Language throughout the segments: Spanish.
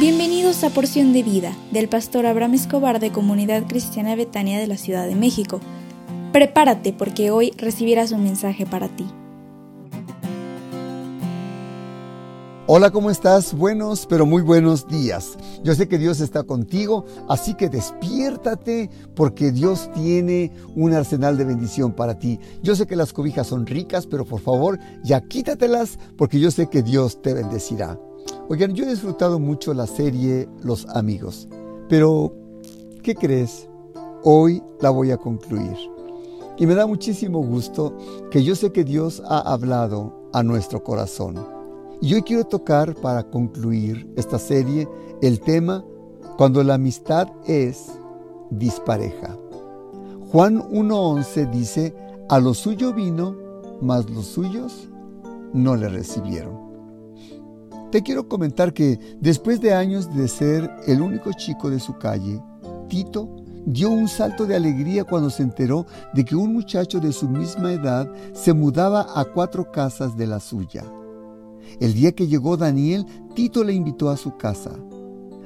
Bienvenidos a Porción de Vida del pastor Abraham Escobar de Comunidad Cristiana Betania de la Ciudad de México. Prepárate porque hoy recibirás un mensaje para ti. Hola, ¿cómo estás? Buenos, pero muy buenos días. Yo sé que Dios está contigo, así que despiértate porque Dios tiene un arsenal de bendición para ti. Yo sé que las cobijas son ricas, pero por favor, ya quítatelas porque yo sé que Dios te bendecirá. Oigan, yo he disfrutado mucho la serie Los Amigos, pero ¿qué crees? Hoy la voy a concluir. Y me da muchísimo gusto que yo sé que Dios ha hablado a nuestro corazón. Y hoy quiero tocar para concluir esta serie el tema cuando la amistad es dispareja. Juan 1.11 dice, a lo suyo vino, mas los suyos no le recibieron. Te quiero comentar que después de años de ser el único chico de su calle, Tito dio un salto de alegría cuando se enteró de que un muchacho de su misma edad se mudaba a cuatro casas de la suya. El día que llegó Daniel, Tito le invitó a su casa.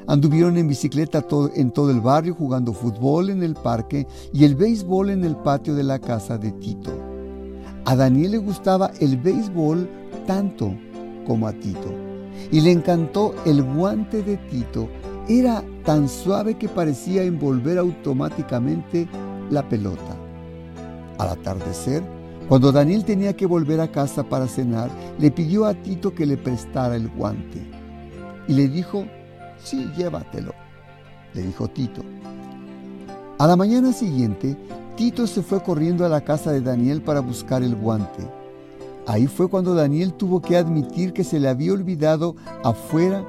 Anduvieron en bicicleta en todo el barrio jugando fútbol en el parque y el béisbol en el patio de la casa de Tito. A Daniel le gustaba el béisbol tanto como a Tito y le encantó el guante de Tito. Era tan suave que parecía envolver automáticamente la pelota. Al atardecer, cuando Daniel tenía que volver a casa para cenar, le pidió a Tito que le prestara el guante. Y le dijo, sí, llévatelo, le dijo Tito. A la mañana siguiente, Tito se fue corriendo a la casa de Daniel para buscar el guante. Ahí fue cuando Daniel tuvo que admitir que se le había olvidado afuera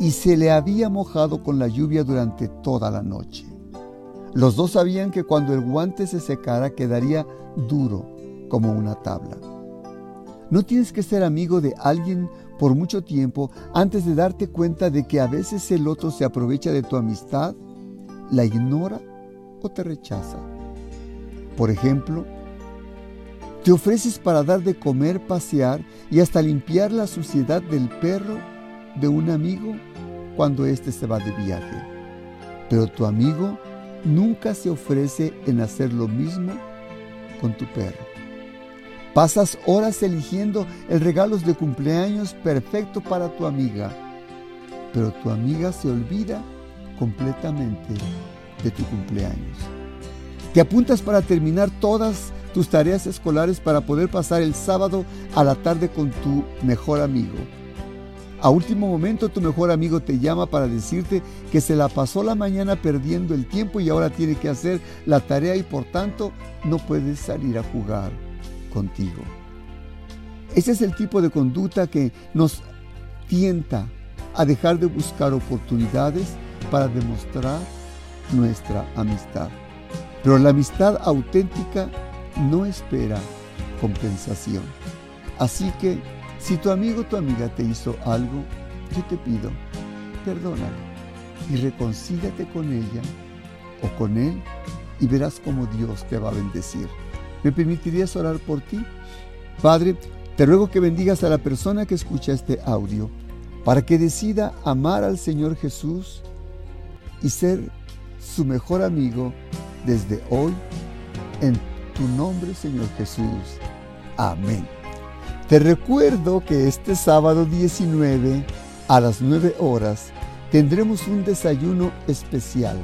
y se le había mojado con la lluvia durante toda la noche. Los dos sabían que cuando el guante se secara quedaría duro como una tabla. No tienes que ser amigo de alguien por mucho tiempo antes de darte cuenta de que a veces el otro se aprovecha de tu amistad, la ignora o te rechaza. Por ejemplo, te ofreces para dar de comer, pasear y hasta limpiar la suciedad del perro de un amigo cuando éste se va de viaje. Pero tu amigo nunca se ofrece en hacer lo mismo con tu perro. Pasas horas eligiendo el regalo de cumpleaños perfecto para tu amiga, pero tu amiga se olvida completamente de tu cumpleaños. Te apuntas para terminar todas tus tareas escolares para poder pasar el sábado a la tarde con tu mejor amigo. A último momento tu mejor amigo te llama para decirte que se la pasó la mañana perdiendo el tiempo y ahora tiene que hacer la tarea y por tanto no puedes salir a jugar contigo. Ese es el tipo de conducta que nos tienta a dejar de buscar oportunidades para demostrar nuestra amistad. Pero la amistad auténtica no espera compensación. Así que si tu amigo o tu amiga te hizo algo, yo te pido, perdónalo y reconcíliate con ella o con él y verás cómo Dios te va a bendecir. ¿Me permitirías orar por ti? Padre, te ruego que bendigas a la persona que escucha este audio para que decida amar al Señor Jesús y ser su mejor amigo desde hoy en tu nombre, Señor Jesús. Amén. Te recuerdo que este sábado 19 a las 9 horas tendremos un desayuno especial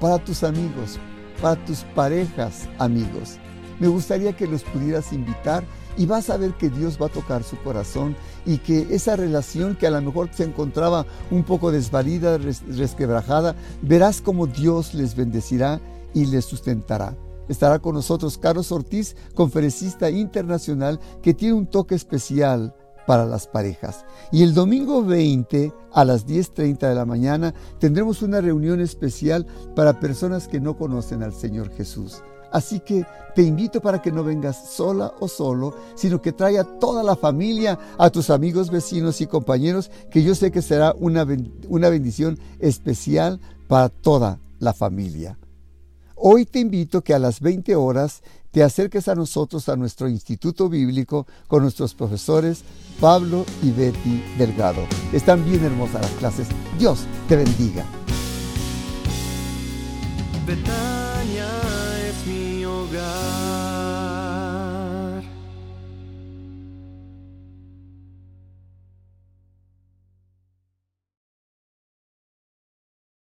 para tus amigos, para tus parejas amigos. Me gustaría que los pudieras invitar y vas a ver que Dios va a tocar su corazón y que esa relación que a lo mejor se encontraba un poco desvalida, resquebrajada, verás como Dios les bendecirá y les sustentará. Estará con nosotros Carlos Ortiz, conferencista internacional que tiene un toque especial para las parejas. Y el domingo 20 a las 10.30 de la mañana tendremos una reunión especial para personas que no conocen al Señor Jesús. Así que te invito para que no vengas sola o solo, sino que traiga toda la familia, a tus amigos, vecinos y compañeros, que yo sé que será una, una bendición especial para toda la familia. Hoy te invito que a las 20 horas te acerques a nosotros a nuestro Instituto Bíblico con nuestros profesores Pablo y Betty Delgado. Están bien hermosas las clases. Dios te bendiga.